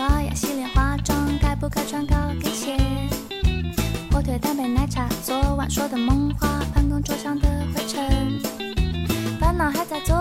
刷牙、洗脸、化妆，该不该穿高跟鞋？火腿蛋、杯奶茶，昨晚说的梦话，办公桌上的灰尘，烦恼还在昨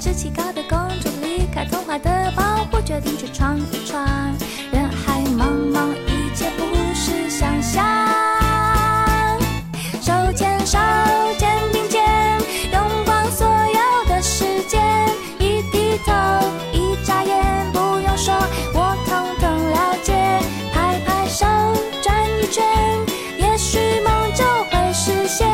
志气高的公主离开童话的保护决定去闯一闯人海茫茫一切不是想象手牵手肩并肩用光所有的时间一低头一眨眼不用说我统统了解拍拍手转一圈也许梦就会实现